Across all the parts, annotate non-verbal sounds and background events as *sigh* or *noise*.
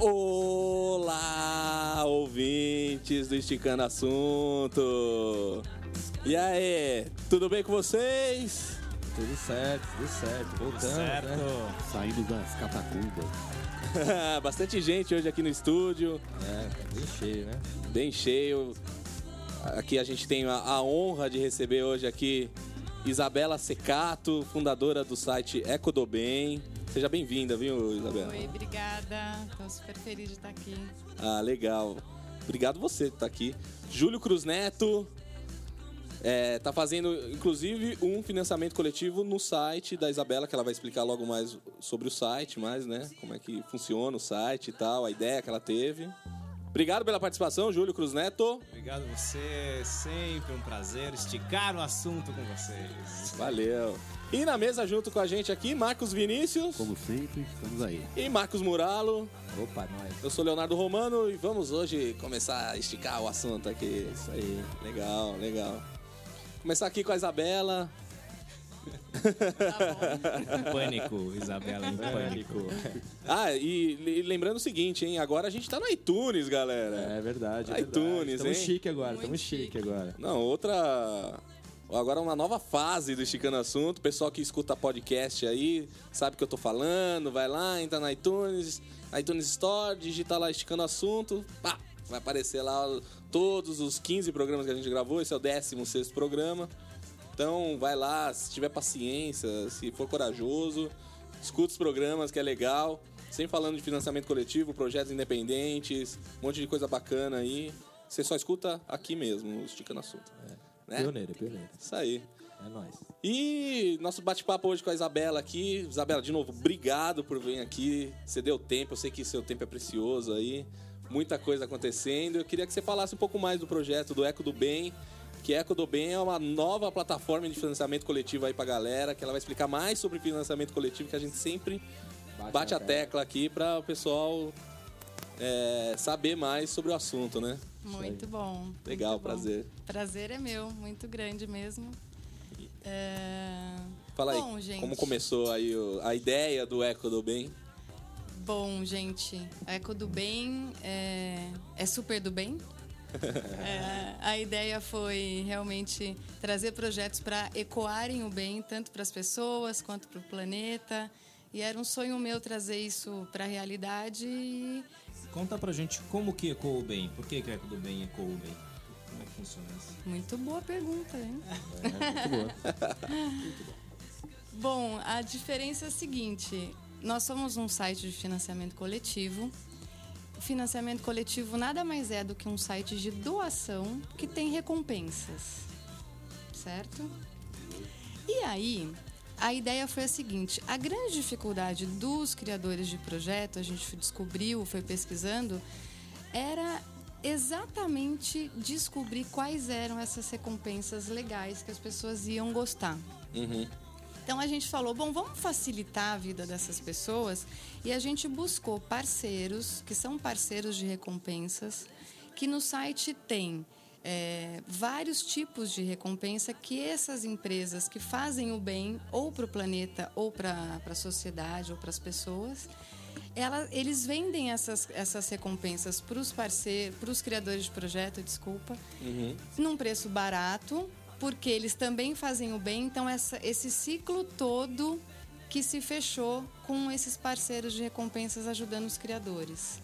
Olá, ouvintes do Esticando Assunto. E aí, tudo bem com vocês? Tudo certo, tudo certo. Voltando, certo. né? Saindo das catacumbas. *laughs* Bastante gente hoje aqui no estúdio, É, bem cheio, né? bem cheio. Aqui a gente tem a, a honra de receber hoje aqui Isabela Secato, fundadora do site Eco do Bem. Seja bem-vinda, viu, Isabela? Oi, obrigada. Tô super feliz de estar aqui. Ah, legal. Obrigado você que tá aqui. Júlio Cruz Neto é, tá fazendo, inclusive, um financiamento coletivo no site da Isabela, que ela vai explicar logo mais sobre o site, mais, né? Como é que funciona o site e tal, a ideia que ela teve. Obrigado pela participação, Júlio Cruz Neto. Obrigado a você, sempre um prazer esticar o assunto com vocês. Valeu. E na mesa junto com a gente aqui, Marcos Vinícius Como sempre, estamos aí. e Marcos Muralo. Opa, nós. Eu sou Leonardo Romano e vamos hoje começar a esticar o assunto aqui. Isso aí. Legal, legal. Começar aqui com a Isabela. *laughs* Pânico, Isabela, em pânico. Ah, e, e lembrando o seguinte, hein? Agora a gente tá no iTunes, galera. É verdade. É iTunes, verdade. Estamos hein? chique agora, Muito estamos chique chique. agora. Não, outra. Agora uma nova fase do Esticando Assunto. Pessoal que escuta podcast aí, sabe o que eu tô falando, vai lá, entra no iTunes, iTunes Store, digita lá Esticando Assunto, pá, vai aparecer lá todos os 15 programas que a gente gravou. Esse é o 16 programa. Então vai lá, se tiver paciência, se for corajoso, escuta os programas que é legal. Sempre falando de financiamento coletivo, projetos independentes, um monte de coisa bacana aí. Você só escuta aqui mesmo, no Esticando Assunto. Né? Pioneiro, pioneiro. Isso aí. É nóis. E nosso bate-papo hoje com a Isabela aqui. Isabela, de novo, obrigado por vir aqui. Você deu tempo, eu sei que seu tempo é precioso aí. Muita coisa acontecendo. Eu queria que você falasse um pouco mais do projeto do Eco do Bem. Que Eco do Bem é uma nova plataforma de financiamento coletivo aí pra galera. Que ela vai explicar mais sobre financiamento coletivo que a gente sempre bate, a tecla aqui para o pessoal é, saber mais sobre o assunto, né? Muito bom. Legal, muito bom. prazer. Prazer é meu, muito grande mesmo. É... Fala aí, Bom, gente. como começou aí a ideia do Eco do Bem? Bom, gente, a Eco do Bem é, é super do bem. *laughs* É, a ideia foi realmente trazer projetos para ecoarem o bem, tanto para as pessoas quanto para o planeta. E era um sonho meu trazer isso para a realidade e Conta pra gente como que ecoou bem. Por que que o Eco do Bem ecoou bem? Como é que funciona isso? Muito boa pergunta, hein? É, *laughs* muito boa. Bom, a diferença é a seguinte: nós somos um site de financiamento coletivo. O financiamento coletivo nada mais é do que um site de doação que tem recompensas, certo? E aí, a ideia foi a seguinte: a grande dificuldade dos criadores de projeto, a gente descobriu, foi pesquisando, era exatamente descobrir quais eram essas recompensas legais que as pessoas iam gostar. Uhum. Então a gente falou, bom, vamos facilitar a vida dessas pessoas e a gente buscou parceiros que são parceiros de recompensas, que no site tem é, vários tipos de recompensa que essas empresas que fazem o bem ou para o planeta ou para a sociedade ou para as pessoas, ela, eles vendem essas, essas recompensas para os parceiros, para os criadores de projeto, desculpa, num preço barato, porque eles também fazem o bem. Então, essa, esse ciclo todo que se fechou com esses parceiros de recompensas ajudando os criadores.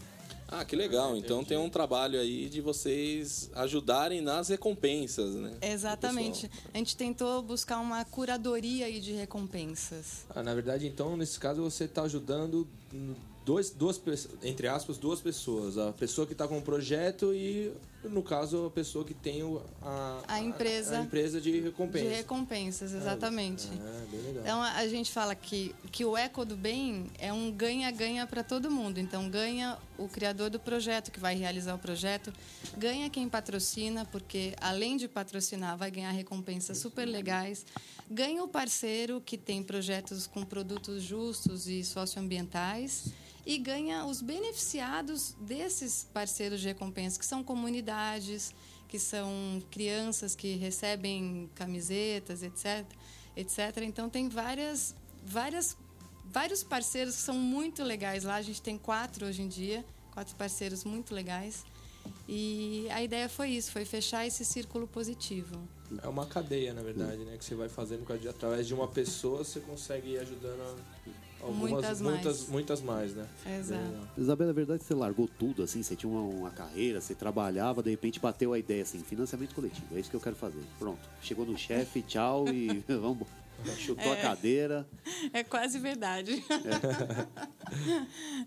Ah, que legal. Então tem um trabalho aí de vocês ajudarem nas recompensas, né? Exatamente. A gente tentou buscar uma curadoria aí de recompensas. Ah, na verdade, então, nesse caso, você está ajudando dois, duas, entre aspas, duas pessoas. A pessoa que está com o projeto e, no caso, a pessoa que tem o- a, A empresa. a, empresa de recompensa. De recompensas, exatamente. Ah, bem legal. Então a a gente fala que, que o eco do bem é um ganha-ganha para todo mundo. Então ganha o criador do projeto que vai realizar o projeto, ganha quem patrocina, porque além de patrocinar, vai ganhar recompensas super legais, ganha o parceiro que tem projetos com produtos justos e socioambientais. E ganha os beneficiados desses parceiros de recompensa, que são comunidades, que são crianças que recebem camisetas, etc, etc. Então tem várias, várias, vários parceiros que são muito legais lá. A gente tem quatro hoje em dia, quatro parceiros muito legais. E a ideia foi isso, foi fechar esse círculo positivo. É uma cadeia, na verdade, né? Que você vai fazendo através de uma pessoa, você consegue ir ajudando algumas, Muitas muitas, mais. muitas mais, né? Exato. Legal. Isabela, é verdade que você largou tudo, assim, você tinha uma, uma carreira, você trabalhava, de repente bateu a ideia, assim, financiamento coletivo, é isso que eu quero fazer. Pronto, chegou no chefe, tchau e *laughs* vamos. Chutou a cadeira. É quase verdade.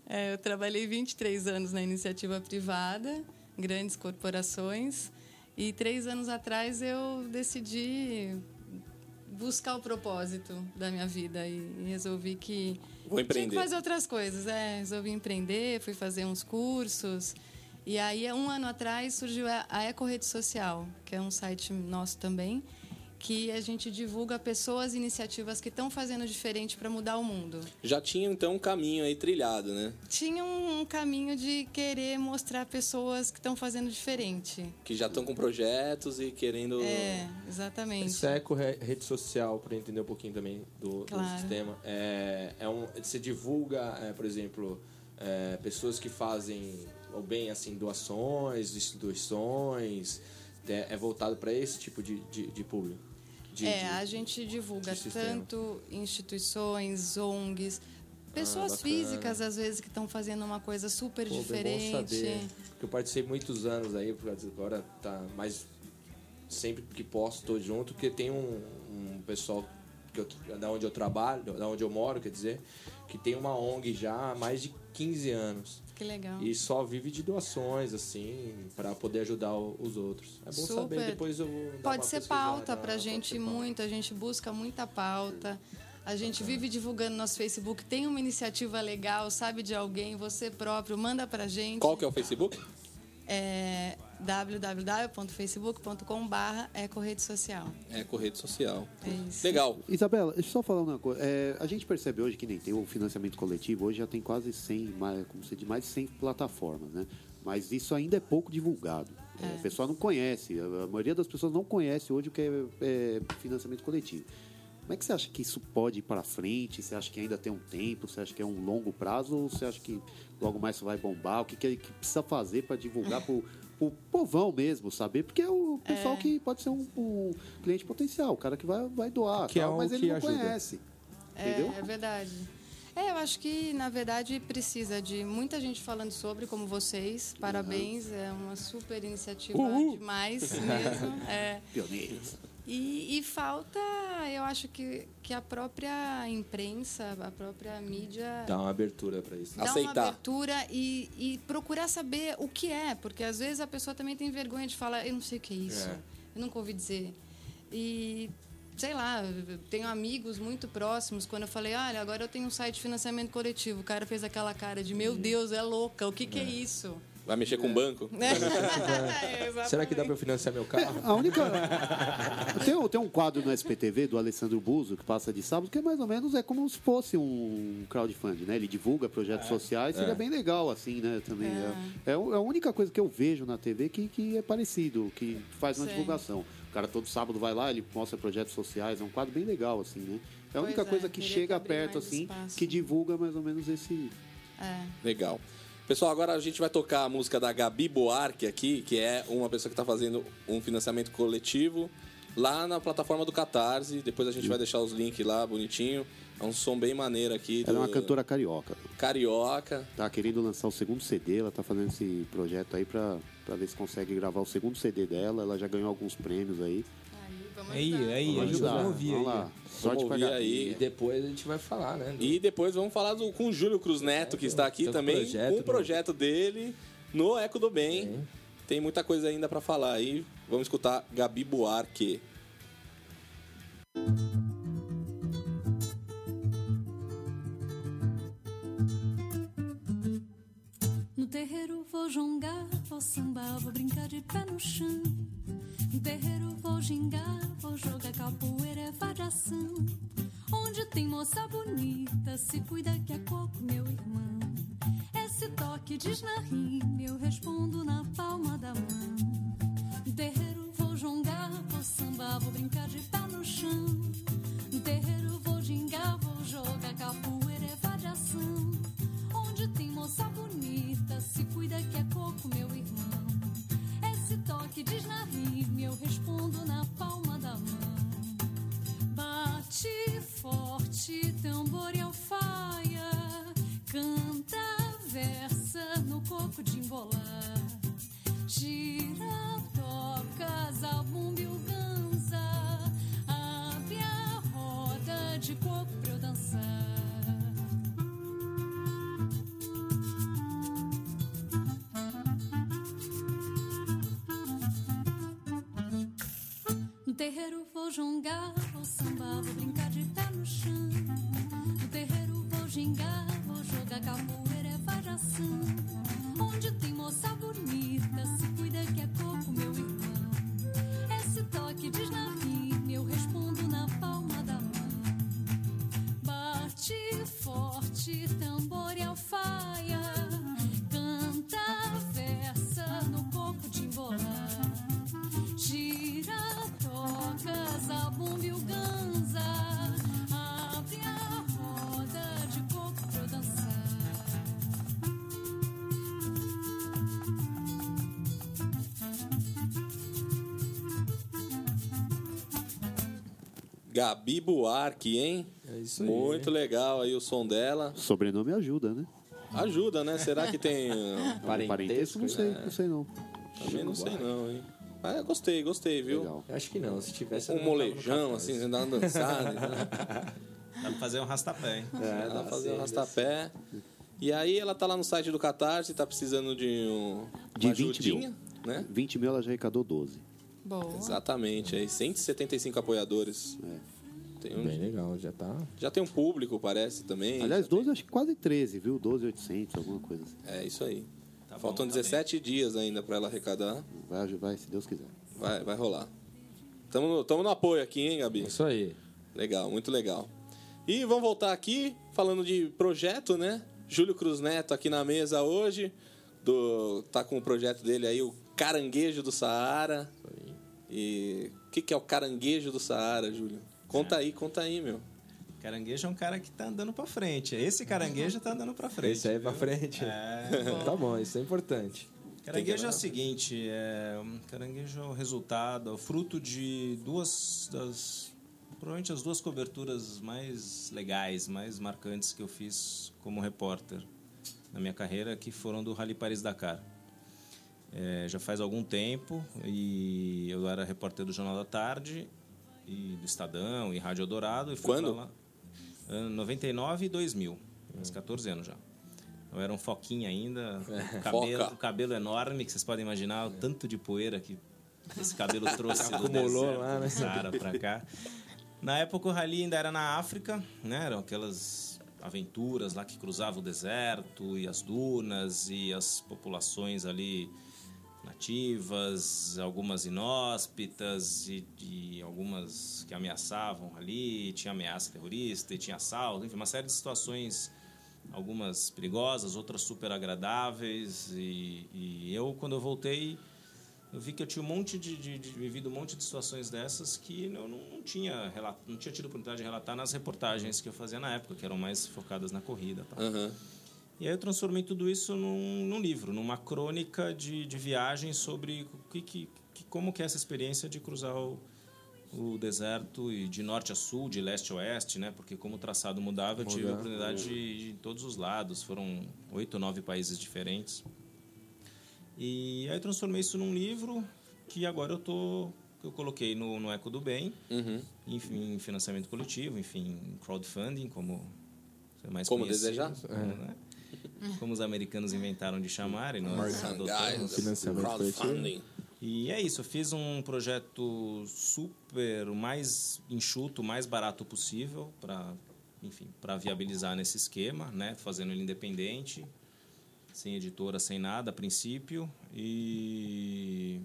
É, eu trabalhei 23 anos na iniciativa privada, grandes corporações, e três anos atrás eu decidi buscar o propósito da minha vida e resolvi que Vou tinha que empreender. fazer outras coisas. É, resolvi empreender, fui fazer uns cursos. E aí, um ano atrás, surgiu a a Eco Rede Social, que é um site nosso também, que a gente divulga pessoas e iniciativas que estão fazendo diferente para mudar o mundo. Já tinha então um caminho aí trilhado, né? Tinha um, um caminho de querer mostrar pessoas que estão fazendo diferente. Que já estão com projetos e querendo. É, exatamente. Eco re- rede social, para entender um pouquinho também do, do Claro. sistema, é, é um, você divulga, é, por exemplo, é, pessoas que fazem o bem, assim, doações, instituições, é, é voltado para esse tipo de, de, de público? De- é, de- a gente divulga tanto instituições, ONGs, pessoas Ah, físicas, às vezes, que estão fazendo uma coisa super Pô, diferente. bom saber. Porque eu participei muitos anos aí, agora tá mais sempre que posso tô junto, porque tem um, um pessoal que eu, da onde eu trabalho, da onde eu moro, quer dizer, que tem uma ONG já há mais de 15 anos Que legal. e só vive de doações assim para poder ajudar os outros. É bom Super. saber, depois eu vou dar Pode ser pauta pra gente muito, a gente busca muita pauta. A gente vive divulgando no nosso Facebook, tem uma iniciativa legal, sabe de alguém, você próprio, manda pra gente. Qual que é o Facebook? É www.facebook.com barra ecorrede social. É Correde Social. É isso. Legal. Isabela, deixa eu só falar uma coisa. É, a gente percebe hoje que nem tem o financiamento coletivo, hoje já tem quase 100, mais, como se diz, mais de 100 plataformas, né? Mas isso ainda é pouco divulgado. É, o pessoal não conhece, a, a maioria das pessoas não conhece hoje o que é, é financiamento coletivo. Como é que você acha que isso pode ir para frente? Você acha que ainda tem um tempo? Você acha que é um longo prazo? Ou você acha que logo mais isso vai bombar? O que, que, que precisa fazer para divulgar para o povão mesmo, saber? Porque é o pessoal que pode ser um, um cliente potencial, o cara que vai, vai doar, Que é tal, um mas ele não ajuda. conhece. É, Entendeu? é verdade. É, eu acho que, na verdade, precisa de muita gente falando sobre, como vocês. Parabéns, é uma super iniciativa demais mesmo. É. Pioneiros. E, e falta, eu acho que, que a própria imprensa, a própria mídia Dá uma abertura para isso. dá uma Aceitar. abertura e, e procurar saber o que é, porque às vezes a pessoa também tem vergonha de falar, eu não sei o que é isso, É. eu nunca ouvi dizer. E sei lá, tenho amigos muito próximos, quando eu falei, olha, agora eu tenho um site de financiamento coletivo, o cara fez aquela cara de, meu Deus, é louca, o que, que é isso? Vai mexer com banco? *laughs* É, Será que dá para eu financiar meu carro? A única. *laughs* tem, tem um quadro no SPTV do Alessandro Buzo que passa de sábado, que é mais ou menos é como se fosse um crowdfunding, né? Ele divulga projetos sociais, seria bem legal, assim, né? Também. É. É, a única coisa que eu vejo na TV que, que é parecido, que faz uma Sim. divulgação. O cara todo sábado vai lá, ele mostra projetos sociais, é um quadro bem legal, assim, né? É a única Pois é, coisa que chega perto, assim, espaço. que divulga mais ou menos esse. É. Legal. Pessoal, agora a gente vai tocar a música da Gabi Boarque aqui, que é uma pessoa que está fazendo um financiamento coletivo lá na plataforma do Catarse. Depois a gente vai deixar os links lá bonitinho. É um som bem maneiro aqui. Ela é uma do- cantora carioca. Carioca. Tá querendo lançar o segundo CD, ela tá fazendo esse projeto aí pra, pra ver se consegue gravar o segundo CD dela. Ela já ganhou alguns prêmios aí. Aí, vamos Aí, Vamos ajudar. vamos ouvir Vamos aí. lá. Sorte Vamos ouvir aí. E depois a gente vai falar, né? do- E depois vamos falar do- com o Júlio Cruz Neto, que está aqui também, projeto com o projeto dele no Eco do Bem. Bem. Tem muita coisa ainda para falar aí. Vamos escutar Gabi Buarque. No terreiro vou jongar, vou sambar, vou brincar de pé no chão. Terreiro vou gingar, vou jogar capoeira, é variação. Onde tem moça bonita, se cuida que é coco, meu irmão. Esse toque diz na rima, eu respondo na palma da mão. Terreiro vou jongar, vou sambar, vou brincar de pé no chão. Terreiro vou gingar, vou jogar capoeira, é variação. Onde tem moça bonita, se cuida que é coco, meu irmão. Toque diz na rima, eu respondo na palma terreiro vou jongar, vou sambar, vou brincar Gabi Buarque, hein? É isso aí. Muito legal aí o som dela. Sobrenome ajuda, né? Ajuda, né? Será que tem. *laughs* Parentesco, não sei, não sei não. Também não sei não, hein? Ah, gostei, gostei, viu? Legal. Eu Acho que não, se tivesse. Um molejão, assim, você dá uma dançada. né? *laughs* Dá pra fazer um rastapé, hein? É, dá pra fazer um rastapé. E aí ela tá lá no site do Catarse, tá precisando de um, De uma 20 ajudinha, mil. né? 20 mil ela já arrecadou 12. Boa. Exatamente, aí 175 apoiadores. Tem um- Bem legal, já tá. já tem um público, parece, também. Aliás, Já tem- 12, acho que quase 13, viu? 12,800, alguma coisa assim. É isso aí. Tá Faltam bom, tá 17 dias ainda pra ela arrecadar. Vai, vai, se Deus quiser. Vai, vai rolar. Tamo no, tamo no apoio aqui, hein, Gabi? Isso aí. Legal, muito legal. E vamos voltar aqui, falando de projeto, né? Júlio Cruz Neto aqui na mesa hoje. Do, tá com o projeto dele aí, o Caranguejo do Saara. E o que, que é o Caranguejo do Saara, Júlio? Conta aí, conta aí, meu. Caranguejo é um cara que tá andando pra frente. Esse caranguejo tá andando pra frente. Esse aí é pra frente. É. *laughs* Tá bom, isso é importante. Caranguejo é o seguinte, é, caranguejo é o resultado, é o fruto de duas das provavelmente as duas coberturas mais legais, mais marcantes que eu fiz como repórter na minha carreira, que foram do Rally Paris Dakar. É, já faz algum tempo e eu era repórter do Jornal da Tarde e do Estadão e Rádio Dourado. E fui Quando? lá, ano 99 e 2000, uns 14 anos já. Eu era um foquinha ainda, *laughs* o cabelo, cabelo enorme, que vocês podem imaginar o tanto de poeira que esse cabelo trouxe do Acumulou deserto lá, né? Saara pra cá. Na época o rally ainda era na África, né? Eram aquelas aventuras lá que cruzavam o deserto e as dunas e as populações ali nativas, algumas inóspitas e, e algumas que ameaçavam ali, tinha ameaça terrorista e tinha assalto, enfim, uma série de situações, algumas perigosas, outras super agradáveis e, e eu quando eu voltei eu vi que eu tinha um monte de, de, de vivido um monte de situações dessas que eu não, não tinha não tinha tido oportunidade de relatar nas reportagens que eu fazia na época, que eram mais focadas na corrida. Tal. Aham. E aí eu transformei tudo isso num, num livro, numa crônica de, de viagem sobre que, que, que- como que é essa experiência de cruzar o, o deserto e de norte a sul, de leste a oeste, né? Porque como o traçado mudava, eu tive a oportunidade de em todos os lados. Foram oito ou nove países diferentes. E aí eu transformei isso num livro que agora eu tô eu coloquei no, no Eco do Bem, Uhum. em, em financiamento coletivo, enfim, crowdfunding, como mais Como conhecido, desejar? né? Como os americanos inventaram de chamar e nós adotamos. Financiamento crowdfunding. E é isso, eu fiz um projeto super, o mais enxuto, o mais barato possível para, enfim, para viabilizar nesse esquema, né, fazendo ele independente, sem editora, sem nada a princípio e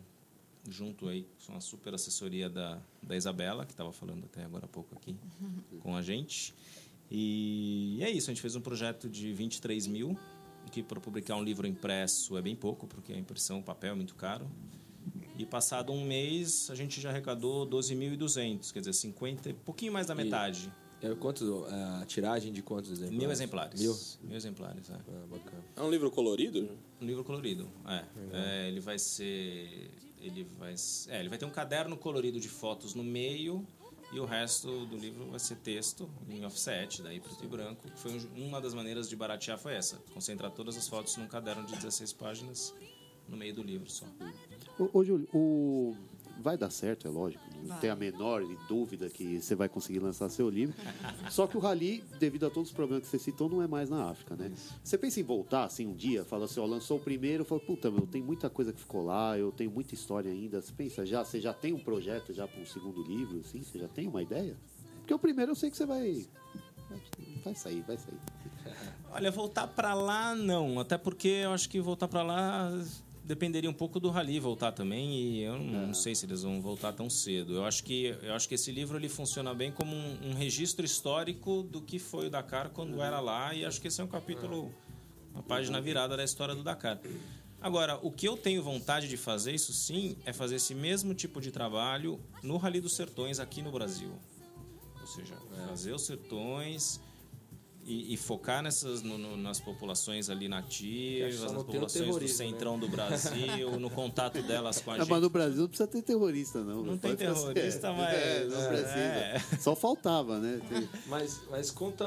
junto aí com a super assessoria da, da Isabela, que estava falando até agora há pouco aqui com a gente. E é isso, a gente fez um projeto de 23 mil, que para publicar um livro impresso é bem pouco, porque a impressão, o papel é muito caro. E passado um mês, a gente já arrecadou 12.200, quer dizer, 50, pouquinho mais da metade. É, quantos, a tiragem de quantos exemplares? Mil exemplares. Mil? Mil exemplares, é. Ah, bacana. É um livro colorido? Um livro colorido, é. É, ele vai ser... Ele vai, é, ele vai ter um caderno colorido de fotos no meio e o resto do livro vai ser texto em offset, daí preto e branco. Foi um- uma das maneiras de baratear foi essa, concentrar todas as fotos num caderno de 16 páginas no meio do livro só. Ô, ô Júlio, o... vai dar certo, é lógico. Não Vai. tem a menor dúvida que você vai conseguir lançar seu livro. Só que o Rally, devido a todos os problemas que você citou, não é mais na África, né? Você pensa em voltar assim um dia, fala assim, ó, lançou o primeiro, fala, puta, meu, tem muita coisa que ficou lá, eu tenho muita história ainda. Você pensa já, você já tem um projeto já para um segundo livro, assim? Você já tem uma ideia? Porque o primeiro eu sei que você vai. Vai sair, vai sair. Olha, voltar pra lá não, até porque eu acho que voltar pra lá dependeria um pouco do rally voltar também e eu não, não sei se eles vão voltar tão cedo. Eu acho que eu acho que esse livro ele funciona bem como um, um registro histórico do que foi o Dakar quando era lá e acho que esse é um capítulo uma página virada da história do Dakar. Agora, o que eu tenho vontade de fazer, isso sim, é fazer esse mesmo tipo de trabalho no Rally dos Sertões aqui no Brasil. Ou seja, fazer os sertões e, e focar nessas no- no- nas populações ali nativas, nas não tem populações do né? centrão do Brasil, no contato delas com a *laughs* Ah, gente. mas no Brasil não precisa ter terrorista, não. Não tem pode ficar- terrorista, É, mas- é, não precisa. é. Só faltava, né? Tem- Mas, mas conta,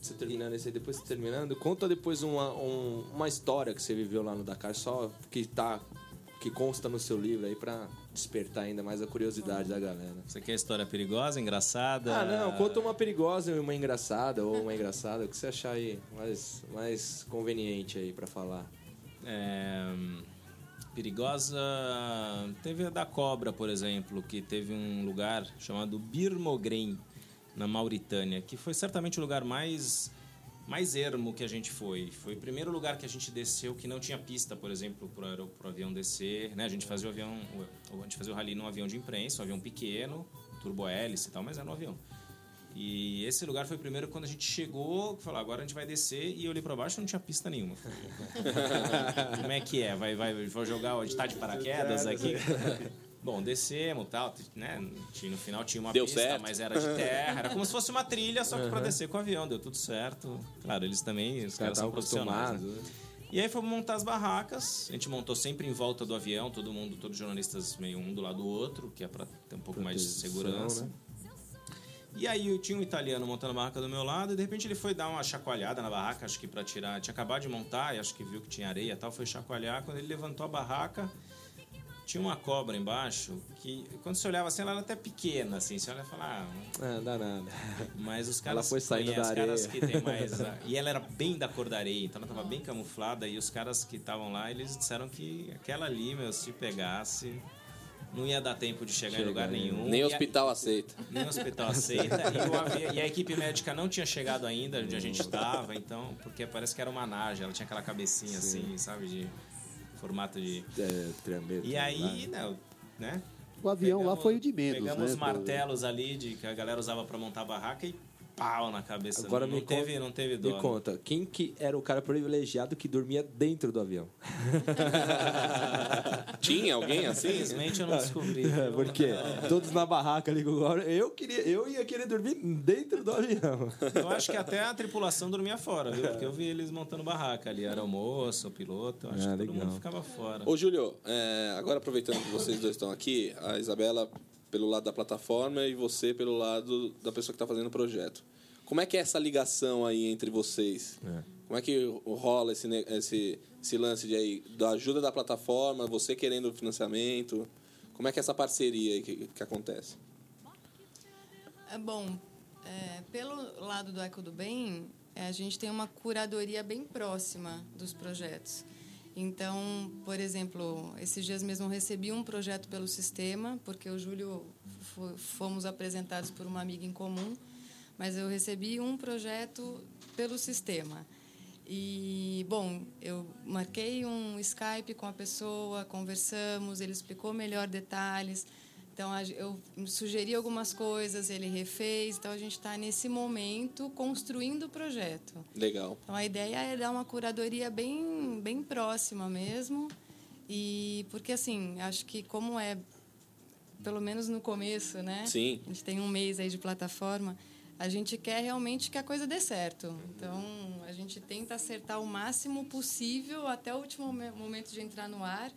você terminando esse aí, depois você terminando, conta depois uma, um- uma história que você viveu lá no Dakar, só que tá que consta no seu livro aí pra despertar ainda mais a curiosidade da galera. Você quer história perigosa, engraçada? Ah, não, conta uma perigosa e uma engraçada, ou uma engraçada, o que você achar aí mais, mais conveniente aí pra falar. É, perigosa. Teve a da cobra, por exemplo, que teve um lugar chamado Birmogren, na Mauritânia, que foi certamente o lugar mais mais ermo que a gente foi. Foi o primeiro lugar que a gente desceu que não tinha pista, por exemplo, para o avião descer. Né? A gente fazia o avião, a gente fazia o rally num avião de imprensa, um avião pequeno, turbo hélice e tal, mas era um avião. E esse lugar foi o primeiro quando a gente chegou, falou, agora a gente vai descer e eu olhei para baixo e não tinha pista nenhuma. *laughs* Como é que é? Vai, vai, vou jogar, a gente tá de paraquedas aqui? Bom, descemos e tal, né? Tinha- No final tinha uma Deu pista, certo. mas era de *laughs* terra. Era como se fosse uma trilha, só que para descer com o avião. Deu tudo certo. Claro, eles também, os caras são estavam profissionais. né? né? E aí fomos montar as barracas. A gente montou sempre em volta do avião, todo mundo, todos os jornalistas meio um do lado do outro, que é para ter um pouco mais de Proteção, segurança. né? E aí eu tinha um italiano montando a barraca do meu lado e de repente ele foi dar uma chacoalhada na barraca, acho que para tirar, tinha acabado de montar e acho que viu que tinha areia e tal, foi chacoalhar. Quando ele levantou a barraca, tinha uma cobra embaixo que quando você olhava assim, ela era até pequena assim, você olha e fala, ah, Ah, dá nada. mas os caras foi saindo da os caras areia. que tem mais a- *laughs* e ela era bem da cor da areia, então ela tava bem camuflada e os caras que estavam lá, eles disseram que aquela ali, meu, se pegasse não ia dar tempo de chegar em Chega, lugar né? nenhum. Nem a- hospital aceita. nem o hospital aceita. *laughs* e, o e a equipe médica não tinha chegado ainda onde a gente estava, então, porque parece que era uma naja, ela tinha aquela cabecinha assim, sabe, de formato de. É, triambeto, E aí, né? né O avião lá pegamos- foi o de menos, Pegamos né? os martelos ali de, que a galera usava para montar a barraca e pau na cabeça. Agora não, me não teve, conta, não teve dó. Me conta, quem que era o cara privilegiado que dormia dentro do avião? *laughs* Tinha alguém assim? Infelizmente eu não descobri. *laughs* Porque *laughs* todos na barraca ali com eu queria, eu ia querer dormir dentro do avião. Eu acho que até a tripulação dormia fora, viu? Porque eu vi eles montando barraca ali. Era o moço, o piloto. eu Acho Ah, que todo legal. mundo ficava fora. Ô, Júlio, é, agora aproveitando que vocês dois estão aqui, a Isabela pelo lado da plataforma e você pelo lado da pessoa que está fazendo o projeto. Como é que é essa ligação aí entre vocês? Como é que rola esse, esse, esse lance de aí, da ajuda da plataforma, você querendo financiamento? Como é que é essa parceria aí que, que acontece? É bom, é, pelo lado do Eco do Bem, é, a gente tem uma curadoria bem próxima dos projetos. Então, por exemplo, esses dias mesmo recebi um projeto pelo sistema, porque o Júlio fo- fomos apresentados por uma amiga em comum, mas eu recebi um projeto pelo sistema. E, bom, eu marquei um Skype com a pessoa, conversamos, ele explicou melhor detalhes. Então, eu sugeri algumas coisas, ele refez. Então, a gente está, nesse momento, construindo o projeto. Legal. Então, a ideia é dar uma curadoria bem, bem próxima mesmo. E porque, assim, acho que como é, pelo menos no começo, né? Sim. A gente tem um mês aí de plataforma. a gente quer realmente que a coisa dê certo. Então, a gente tenta acertar o máximo possível até o último momen- momento de entrar no ar,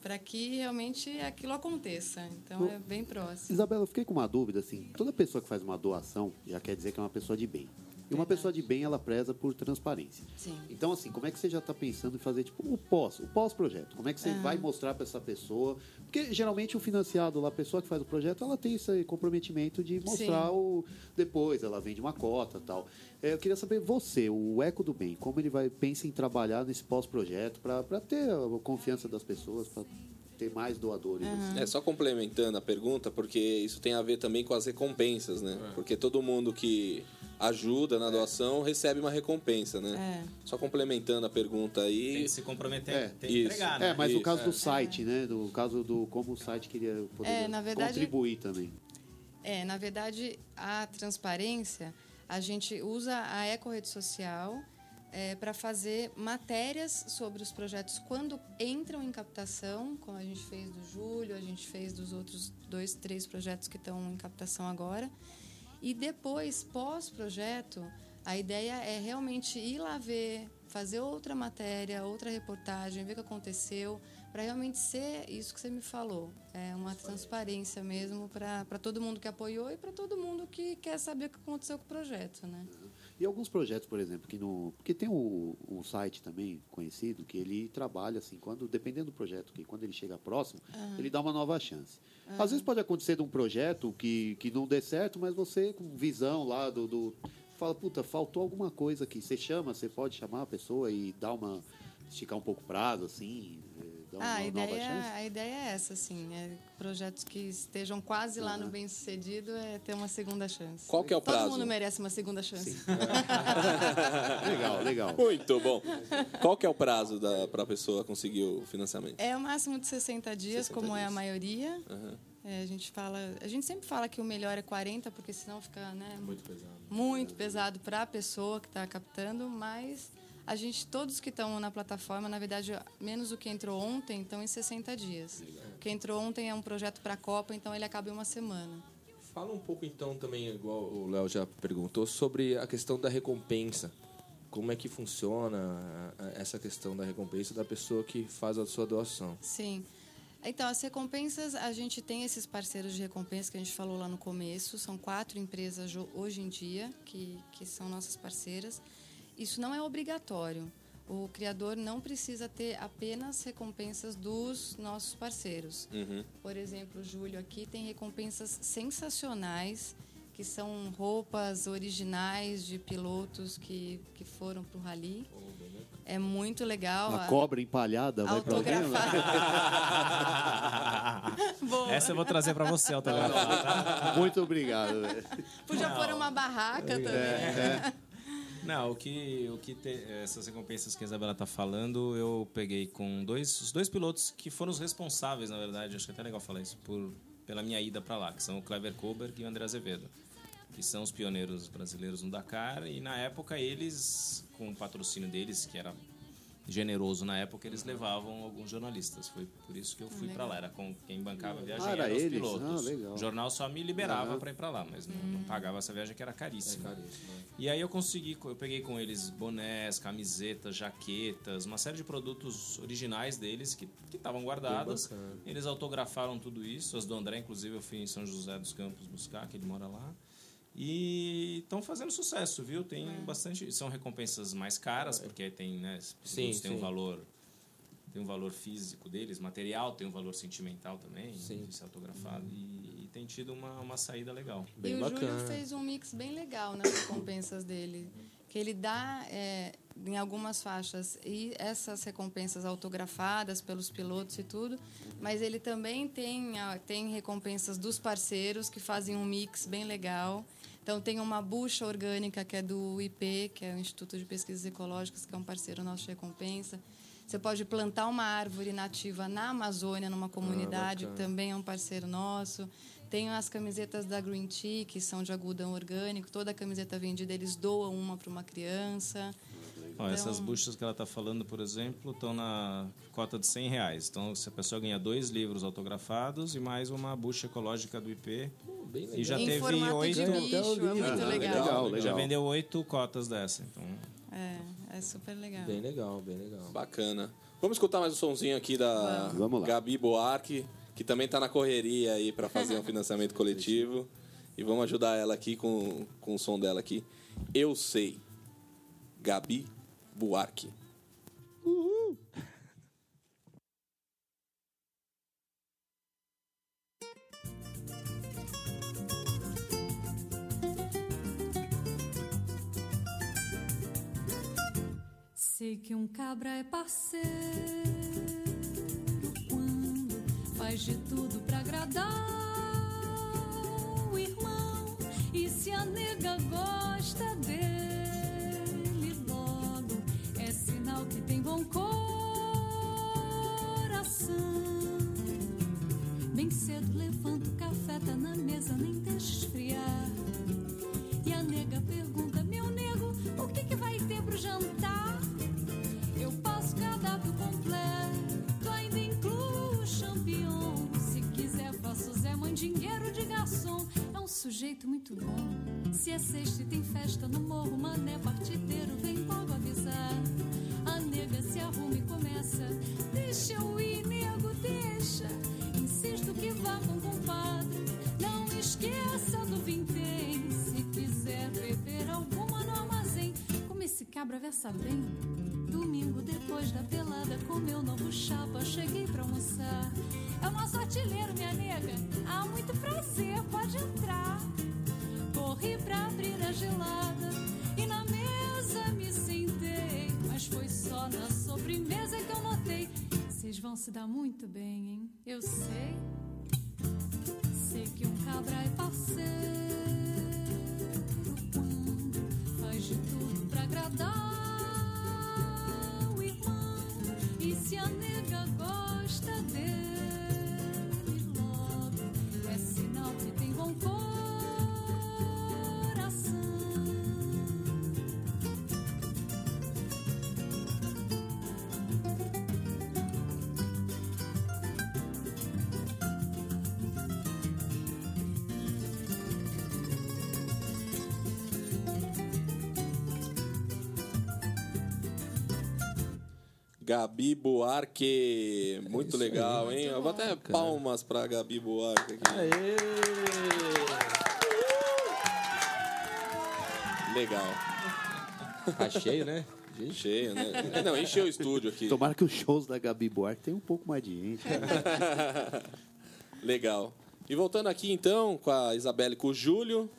para que realmente aquilo aconteça. Então, é bem próximo. Isabela, eu fiquei com uma dúvida, assim, toda pessoa que faz uma doação já quer dizer que é uma pessoa de bem. E uma pessoa de bem, ela preza por transparência. Sim. Então, assim, como é que você já está pensando em fazer, tipo, o pós, o pós-projeto? Como é que você vai mostrar para essa pessoa? Porque, geralmente, o financiado lá, a pessoa que faz o projeto, ela tem esse comprometimento de mostrar Sim. o... Depois, ela vende uma cota tal. É, eu queria saber, você, o Eco do Bem, como ele vai pensa em trabalhar nesse pós-projeto para ter a confiança das pessoas, para ter mais doadores? assim? É, só complementando a pergunta, porque isso tem a ver também com as recompensas, né? É. Porque todo mundo que ajuda na doação recebe uma recompensa, né? É. Só complementando a pergunta Tem aí. que se comprometer, É, tem que isso. entregar, É, né? mas no Isso, caso é. do site, né? No caso do como o site queria poder É, na verdade- contribuir também. É, na verdade, a transparência, a gente usa a eco-rede social para fazer matérias sobre os projetos quando entram em captação, como a gente fez do Júlio, a gente fez dos outros dois, três projetos que estão em captação agora. E depois, pós-projeto, a ideia é realmente ir lá ver, fazer outra matéria, outra reportagem, ver o que aconteceu, para realmente ser isso que você me falou. É uma transparência mesmo para todo mundo que apoiou e para todo mundo que quer saber o que aconteceu com o projeto, né? E alguns projetos, por exemplo, que no. Porque tem um, um site também conhecido que ele trabalha assim, quando, dependendo do projeto, que quando ele chega próximo, ele dá uma nova chance. Às vezes pode acontecer de um projeto que, que não dê certo, mas você, com visão lá do. do fala, puta, faltou alguma coisa aqui. Você chama, você pode chamar a pessoa e dar uma. esticar um pouco o prazo, assim, uma Ah, a, ideia, chance. a ideia é essa, assim. É projetos que estejam quase lá no bem-sucedido é ter uma segunda chance. Qual que é o prazo? Todo mundo merece uma segunda chance. *laughs* Legal, legal. Muito bom. Qual que é o prazo para a pessoa conseguir o financiamento? É o máximo de 60 dias, 60 como é a dias. maioria. Aham. É, a gente fala, a gente sempre fala que o melhor é 40, porque senão fica, né, Muito pesado. muito pesado para a pessoa que está captando, mas a gente todos que estão na plataforma, na verdade, menos o que entrou ontem, estão em 60 dias. O que entrou ontem é um projeto para a Copa, então ele acaba em uma semana. Fala um pouco então também, igual o Léo já perguntou, sobre a questão da recompensa. Como é que funciona essa questão da recompensa da pessoa que faz a sua doação? Sim. Então, as recompensas, a gente tem esses parceiros de recompensa que a gente falou lá no começo. São quatro empresas hoje em dia que, que são nossas parceiras. Isso não é obrigatório. O criador não precisa ter apenas recompensas dos nossos parceiros. Uhum. Por exemplo, o Júlio aqui tem recompensas sensacionais, que são roupas originais de pilotos que, que foram para o Rally. É muito legal. A a- cobra empalhada vai? *laughs* Boa. Essa eu vou trazer pra você, autografado. Muito obrigado. Podia pôr uma barraca também. Não, o que, o que te- essas recompensas que a Isabela tá falando, eu peguei com dois, os dois pilotos que foram os responsáveis, na verdade, acho que é até legal falar isso, por, pela minha ida para lá, que são o Clever Koberg e o André Azevedo, que são os pioneiros brasileiros no Dakar, e na época eles, com o patrocínio deles, que era generoso na época, eles levavam alguns jornalistas. Foi por isso que eu fui para lá. Era com quem bancava a viagem Ah, era eram os eles? pilotos. Ah, legal. O jornal só me liberava para ir para lá, mas não, não pagava essa viagem que era caríssima. né? E aí eu consegui, eu peguei com eles bonés, camisetas, jaquetas, uma série de produtos originais deles que que estavam guardados. Eles autografaram tudo isso. As do André, inclusive, eu fui em São José dos Campos buscar, que ele mora lá. E estão fazendo sucesso, viu? Tem bastante. São recompensas mais caras, porque tem, né? Sim, produtos têm um sim. valor. Tem um valor físico deles, material tem um valor sentimental também, Sim. de ser autografado. E, e tem tido uma, uma saída legal. Bem e o bacana. Júlio fez um mix bem legal nas recompensas dele. Que ele dá é, em algumas faixas e essas recompensas autografadas pelos pilotos e tudo, mas ele também tem, a- tem recompensas dos parceiros que fazem um mix bem legal. Então tem uma bucha orgânica que é do IP, que é o Instituto de Pesquisas Ecológicas, que é um parceiro nosso de recompensa. Você pode plantar uma árvore nativa na Amazônia, numa comunidade, bacana. também é um parceiro nosso. Tem as camisetas da Green Tea, que são de algodão orgânico. Toda camiseta vendida, eles doam uma para uma criança. Ó, Então- essas buchas que ela está falando, por exemplo, estão na cota de 100 reais. Então, se a pessoa ganha dois livros autografados e mais uma bucha ecológica do IP, bem legal. E já em teve oito. é Ah, legal. legal, legal. Já vendeu oito cotas dessa. Então, É, é super legal. Bem legal, bem legal. Bacana. Vamos escutar mais um sonzinho aqui da Vamos. Gabi Boarque, que também tá na correria aí para fazer um *laughs* financiamento coletivo. E vamos ajudar ela aqui com, com o som dela aqui. Eu sei. Gabi Buarque. Sei que um cabra é parceiro quando faz de tudo pra agradar o irmão. E se a nega mesa, nem deixa esfriar. E a nega pergunta: Meu nego, o que, que vai ter pro jantar? Eu passo cardápio completo, ainda incluo champignon. Se quiser, faço Zé Mandingueiro de garçom. É um sujeito muito bom. Se é sexta e tem festa no morro, mané partideiro, vem logo avisar. Cabra versa bem. Domingo depois da pelada, com meu novo chapa, cheguei pra almoçar. É o nosso artilheiro, minha nega. Ah, muito prazer, pode entrar. Corri pra abrir a gelada e na mesa me sentei. Mas foi só na sobremesa que eu notei. Vocês vão se dar muito bem, hein? Eu. Sei pra o irmão. E se a nega gosta dele logo, é sinal que tem bom coração. Gabi Buarque. Muito legal, hein? Eu vou até palmas pra Gabi Buarque aqui. Legal. Tá cheio, né? Gente, Cheio, né? Não, encheu o estúdio aqui. Tomara que os shows da Gabi Buarque tenham um pouco mais de gente. *laughs* Legal. E voltando aqui então com a Isabela e com o Júlio,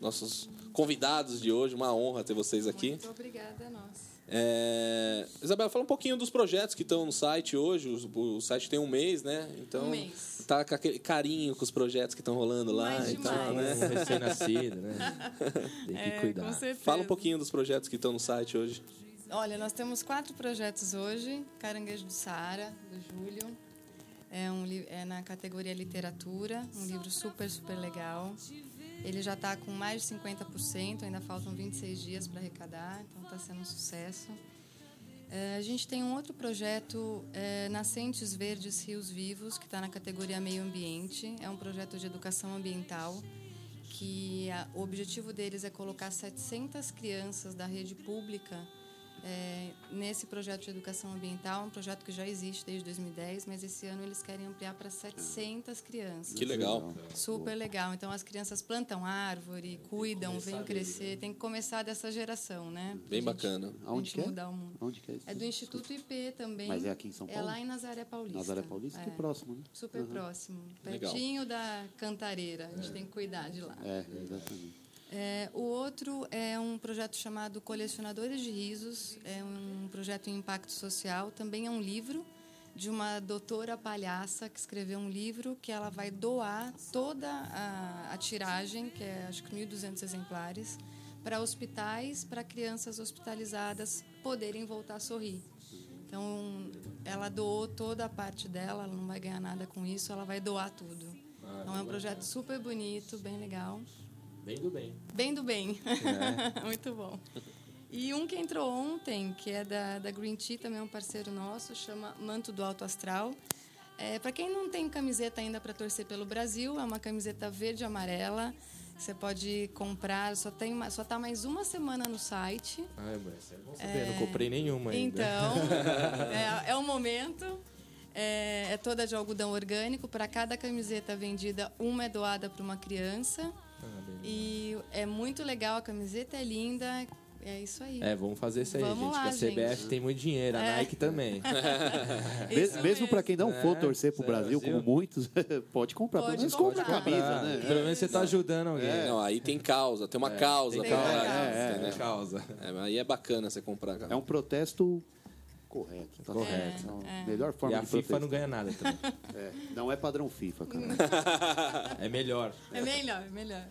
nossos convidados de hoje, uma honra ter vocês aqui. Muito obrigada a nós. É... Isabela, fala um pouquinho dos projetos que estão no site hoje. Os- O site tem um mês, né? Então Um mês. tá com aquele carinho com os projetos que estão rolando lá Mas e tal, demais. né? um recém-nascido, né? *laughs* Tem que É, cuidar. Fala um pouquinho dos projetos que estão no site hoje. Olha, nós temos quatro projetos hoje. Caranguejo do Saara, do Júlio. É, um, é na categoria literatura, um livro super, super legal. Ele já está com mais de 50%, ainda faltam 26 dias para arrecadar, então está sendo um sucesso. É, a gente tem um outro projeto, é, Nascentes Verdes Rios Vivos, que está na categoria Meio Ambiente. É um projeto de educação ambiental, que a- o objetivo deles é colocar 700 crianças da rede pública é, nesse projeto de educação ambiental, um projeto que já existe desde 2010, mas esse ano eles querem ampliar para 700 crianças. Que legal. Super legal. Então as crianças plantam árvore, cuidam, vêm crescer. Tem que começar dessa geração, né? Pra Bem gente- bacana. Aonde que é? mudar o mundo. Onde que é isso? É do Instituto IP também. Mas é aqui em São É Paulo? lá em Nazaré Paulista. Nazaré Paulista, que É. próximo, né? Super Uhum. próximo. Legal. Pertinho da Cantareira. A gente tem que cuidar de lá. É, exatamente. É, o outro é um projeto chamado Colecionadores de Risos. É um projeto em impacto social. Também é um livro de uma doutora palhaça que escreveu um livro que ela vai doar toda a, a tiragem, que é acho que 1.200 exemplares, para hospitais, para crianças hospitalizadas poderem voltar a sorrir. Então, ela doou toda a parte dela, ela não vai ganhar nada com isso, ela vai doar tudo. Então, é um projeto super bonito, bem legal. Bem do bem. Bem do bem. *laughs* Muito bom. E um que entrou ontem, que é da, da Green Tea, também é um parceiro nosso, chama Manto do Alto Astral. É, para quem não tem camiseta ainda para torcer pelo Brasil, é uma camiseta verde e amarela. Você pode comprar, só tem só tá mais uma semana no site. Ah, mas é bom saber, não comprei nenhuma ainda. Então, *laughs* é, é o momento. É, é toda de algodão orgânico. Para cada camiseta vendida, uma é doada para uma criança. E é muito legal, a camiseta é linda. É isso aí. É, vamos fazer isso aí, Vamos gente. lá, que a CBF gente. tem muito dinheiro, a É. Nike também. *laughs* Isso Mes- mesmo para quem não for É, torcer pro é, Brasil, Brasil. como muitos, *laughs* pode comprar. Pode pelo menos comprar. compra a camisa, né? Pelo menos você tá ajudando alguém. Não, aí tem causa, tem uma causa. É, tem pra- causa. é, É, causa. É, mas aí é bacana você comprar, cara. É um protesto correto. Tá Correto. certo? É melhor E forma a de FIFA não ganha nada também. *laughs* É, não é padrão FIFA, cara. É melhor. É melhor, é melhor.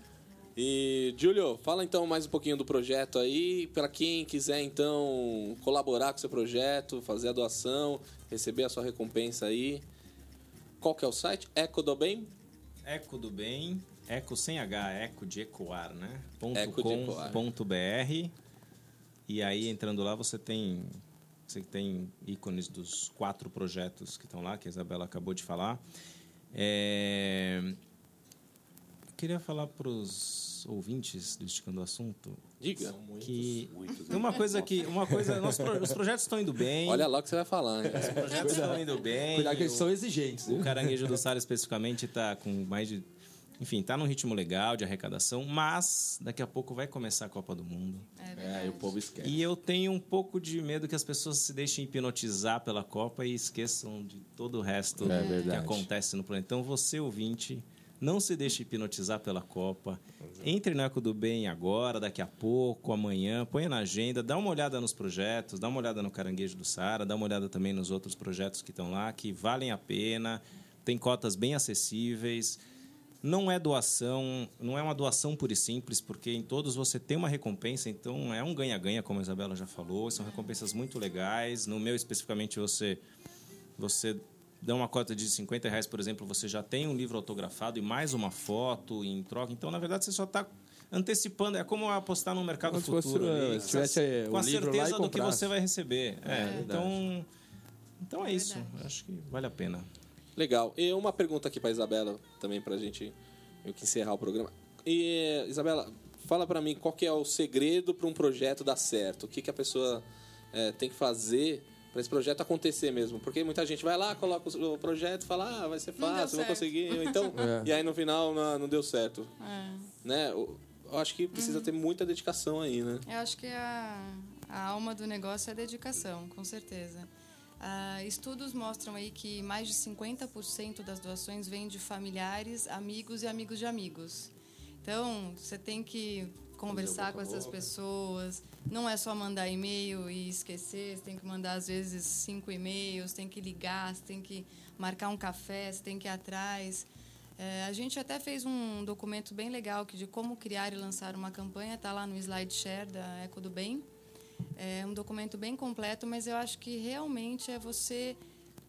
E, Júlio, fala então mais um pouquinho do projeto aí. Para quem quiser, então, colaborar com o seu projeto, fazer a doação, receber a sua recompensa aí. Qual que é o site? Eco do Bem? Eco do Bem, Eco sem H, Eco de ecoar, né? Ponto Eco de com, ecoar. ponto BR. E aí, entrando lá, você tem, você tem ícones dos quatro projetos que estão lá, que a Isabela acabou de falar. É... Queria falar para os ouvintes do Esticando o Assunto Diga. que Muitos, tem uma coisa que uma coisa nossos pro- os projetos estão indo bem Olha lá o que você vai falar. hein? os projetos estão indo bem Cuidado que eles o- são exigentes. o? Caranguejo do Sara especificamente está com mais de. Enfim, está num ritmo legal de arrecadação, mas daqui a pouco vai começar a Copa do Mundo. É, e o povo esquece. E eu tenho um pouco de medo que as pessoas se deixem hipnotizar pela Copa e esqueçam de todo o resto É que acontece no planeta. Então, você ouvinte, não se deixe hipnotizar pela Copa. Entre no Eco do Bem agora, daqui a pouco, amanhã, põe na agenda, dá uma olhada nos projetos, dá uma olhada no Caranguejo do Sara, dá uma olhada também nos outros projetos que estão lá, que valem a pena, tem cotas bem acessíveis. Não é doação, não é uma doação pura e simples, porque em todos você tem uma recompensa, então é um ganha-ganha, como a Isabela já falou, são recompensas muito legais. No meu, especificamente, você você dá uma cota de 50 reais, por exemplo, você já tem um livro autografado e mais uma foto em troca. Então, na verdade, você só está antecipando. É como apostar no mercado Como se fosse, futuro. ali, eh, eh, com a livro lá e certeza do que você vai receber. É, verdade. então, então é, É isso. Acho que vale a pena. Legal. E uma pergunta aqui para Isabela também para a gente meio que encerrar o programa. E Isabela, fala para mim qual que é o segredo para um projeto dar certo. O que, que a pessoa eh, tem que fazer para esse projeto acontecer mesmo? Porque muita gente vai lá, coloca o projeto, e fala, ah, vai ser fácil, vou conseguir. Então, *laughs* É. e aí no final não, não deu certo, É. né? Eu eu acho que precisa ter muita dedicação aí, né? Eu acho que a, a alma do negócio é a dedicação, com certeza. Ah, estudos mostram aí que mais de 50% das doações vêm de familiares, amigos e amigos de amigos. Então, você tem que conversar com essas pessoas. Não é só mandar e-mail e esquecer. Você tem que mandar, às vezes, cinco e-mails, tem que ligar, você tem que marcar um café, você tem que ir atrás. É, a gente até fez um documento bem legal que de como criar e lançar uma campanha, está lá no SlideShare da Eco do Bem. É um documento bem completo, mas eu acho que realmente é você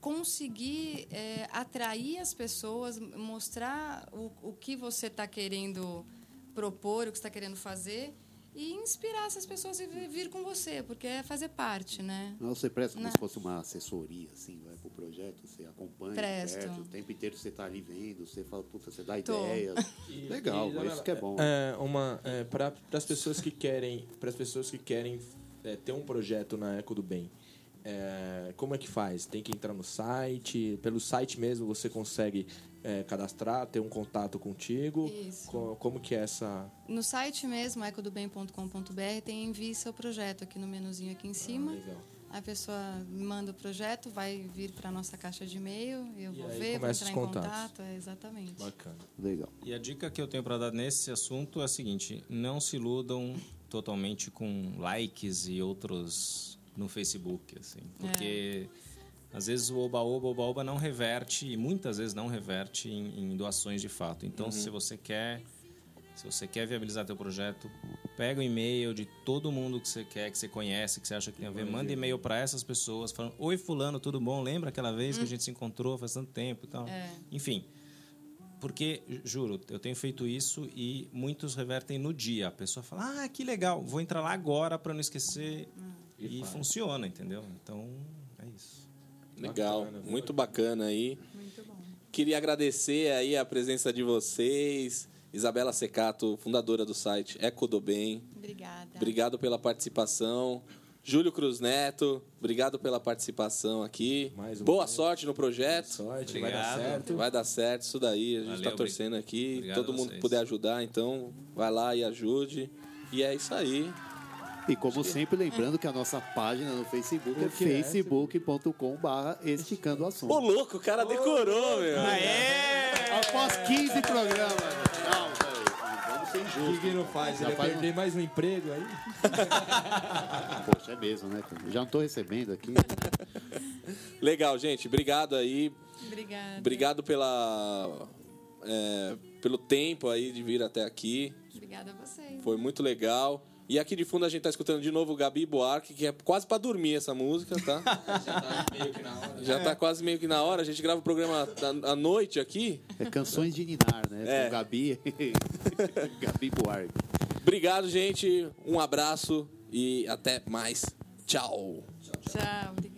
conseguir é, atrair as pessoas, mostrar o, o que você está querendo propor, o que está querendo fazer e inspirar essas pessoas a vir com você, porque é fazer parte, né? Não, você presta como Não. se fosse uma assessoria, assim, vai pro projeto, você acompanha perto, o tempo inteiro você tá ali vendo, você fala, puta, você dá Tô. ideias. *laughs* Legal, E, mas isso que é bom. É, uma é, para as pessoas que querem, para as pessoas que querem é, ter um projeto na Eco do Bem. é, como é que faz? Tem que entrar no site, pelo site mesmo você consegue é, cadastrar, ter um contato contigo. Isso. Co- como que é essa No site mesmo, ecodobem.com.br, tem envie seu projeto aqui no menuzinho aqui em cima. Ah, legal. A pessoa manda o projeto, vai vir para nossa caixa de e-mail, eu E vou ver, vou entrar em contato. É, exatamente. bacana? Legal. E a dica que eu tenho para dar nesse assunto é a seguinte: não se iludam totalmente com likes e outros no Facebook, assim, porque às vezes o oba-oba, oba-oba não reverte e muitas vezes não reverte em, em doações de fato. Então, se você quer se você quer viabilizar teu projeto, pega o e-mail de todo mundo que você quer, que você conhece, que você acha que tem a ver, manda e-mail para essas pessoas falando: "Oi fulano, tudo bom? Lembra aquela vez que a gente se encontrou faz tanto tempo e tal?" Enfim, porque, juro, eu tenho feito isso e muitos revertem no dia. A pessoa fala, ah, que legal, vou entrar lá agora para não esquecer. E, funciona, entendeu? Então, é isso. Legal, Bacana, muito bacana aí. Muito queria agradecer aí a presença de vocês. Isabela Secato, fundadora do site Eco do Bem. Obrigada. Obrigado pela participação. Júlio Cruz Neto, obrigado pela participação aqui. Mais um Boa sorte no projeto. Sorte, vai dar Obrigado. certo. Vai dar certo isso daí. A gente Valeu, tá torcendo aqui. obrigado Todo mundo que puder ajudar, então vai lá e ajude. E é isso aí. E como sempre, lembrando que a nossa página no Facebook é é? facebook.com.br esticando o Ô, assunto. louco, o cara decorou, meu. Após 15 programas. Vamos sem O que, não faz? Ele Já vai perder mais um emprego aí? *laughs* Poxa, é mesmo, né? Já não tô recebendo aqui. Legal, gente. Obrigado aí. Obrigada. Obrigado pela, é, pelo tempo aí de vir até aqui. Obrigada a vocês. Foi muito legal. E aqui de fundo a gente tá escutando de novo o Gabi Buarque, que é quase pra dormir essa música, tá? *laughs* Já tá quase meio que na hora. A gente grava o programa à- noite aqui. É canções de Ninar, né? É. Com Gabi. *laughs* Gabi Buarque. Obrigado, gente. Um abraço e até mais. Tchau. Tchau. Obrigada.